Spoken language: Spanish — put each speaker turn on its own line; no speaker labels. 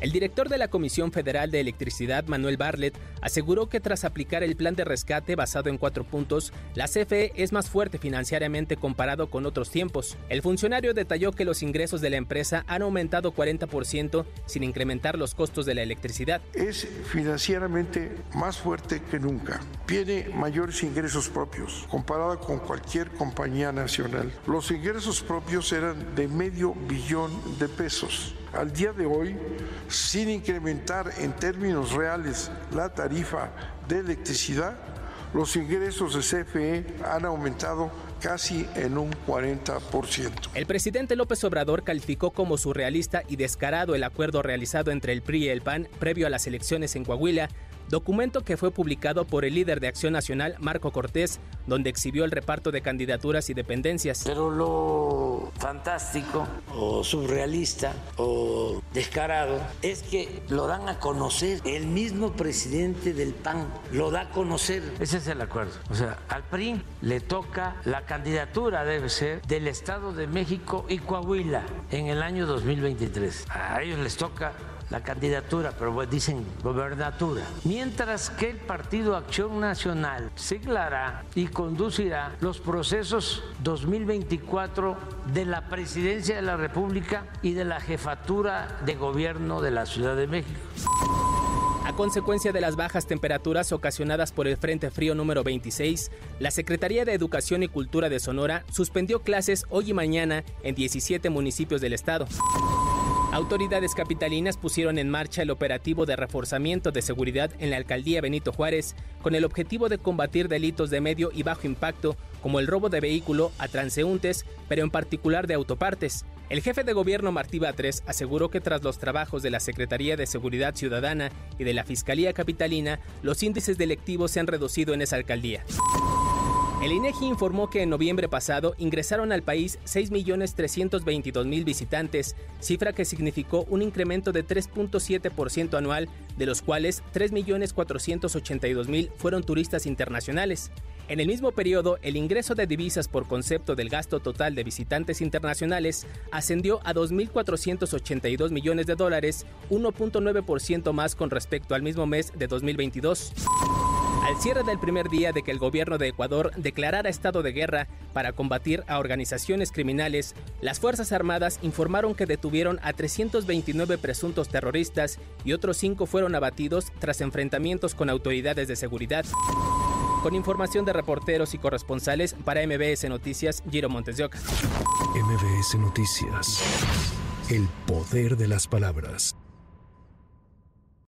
El director de la Comisión Federal de Electricidad, Manuel Barlet, aseguró que tras aplicar el plan de rescate basado en cuatro puntos, la CFE es más fuerte financieramente comparado con otros tiempos. El funcionario detalló que los ingresos de la empresa han aumentado 40% sin incrementar los costos de la electricidad.
Es financieramente más fuerte que nunca. Tiene mayores ingresos propios comparada con cualquier compañía nacional. Los ingresos propios eran de medio billón de pesos. Al día de hoy, sin incrementar en términos reales la tarifa de electricidad, los ingresos de CFE han aumentado casi en un 40%.
El presidente López Obrador calificó como surrealista y descarado el acuerdo realizado entre el PRI y el PAN previo a las elecciones en Coahuila documento que fue publicado por el líder de Acción Nacional, Marco Cortés, donde exhibió el reparto de candidaturas y dependencias.
Pero lo fantástico o surrealista o descarado es que lo dan a conocer. El mismo presidente del PAN lo da a conocer. Ese es el acuerdo. O sea, al PRI le toca la candidatura, debe ser, del Estado de México y Coahuila en el año 2023. A ellos les toca la candidatura, pero dicen gobernatura. Mientras que el Partido Acción Nacional siglará y conducirá los procesos 2024 de la presidencia de la República y de la jefatura de gobierno de la Ciudad de México.
A consecuencia de las bajas temperaturas ocasionadas por el Frente Frío número 26, la Secretaría de Educación y Cultura de Sonora suspendió clases hoy y mañana en 17 municipios del estado. Autoridades capitalinas pusieron en marcha el operativo de reforzamiento de seguridad en la alcaldía Benito Juárez con el objetivo de combatir delitos de medio y bajo impacto como el robo de vehículo a transeúntes, pero en particular de autopartes. El jefe de gobierno Martí Batres aseguró que tras los trabajos de la Secretaría de Seguridad Ciudadana y de la Fiscalía Capitalina, los índices delictivos se han reducido en esa alcaldía. El INEGI informó que en noviembre pasado ingresaron al país 6.322.000 visitantes, cifra que significó un incremento de 3.7% anual, de los cuales 3.482.000 fueron turistas internacionales. En el mismo periodo, el ingreso de divisas por concepto del gasto total de visitantes internacionales ascendió a 2.482 millones de dólares, 1.9% más con respecto al mismo mes de 2022. Al cierre del primer día de que el gobierno de Ecuador declarara estado de guerra para combatir a organizaciones criminales, las Fuerzas Armadas informaron que detuvieron a 329 presuntos terroristas y otros cinco fueron abatidos tras enfrentamientos con autoridades de seguridad. Con información de reporteros y corresponsales para MBS Noticias, Giro Montes de Oca.
MBS Noticias. El poder de las palabras.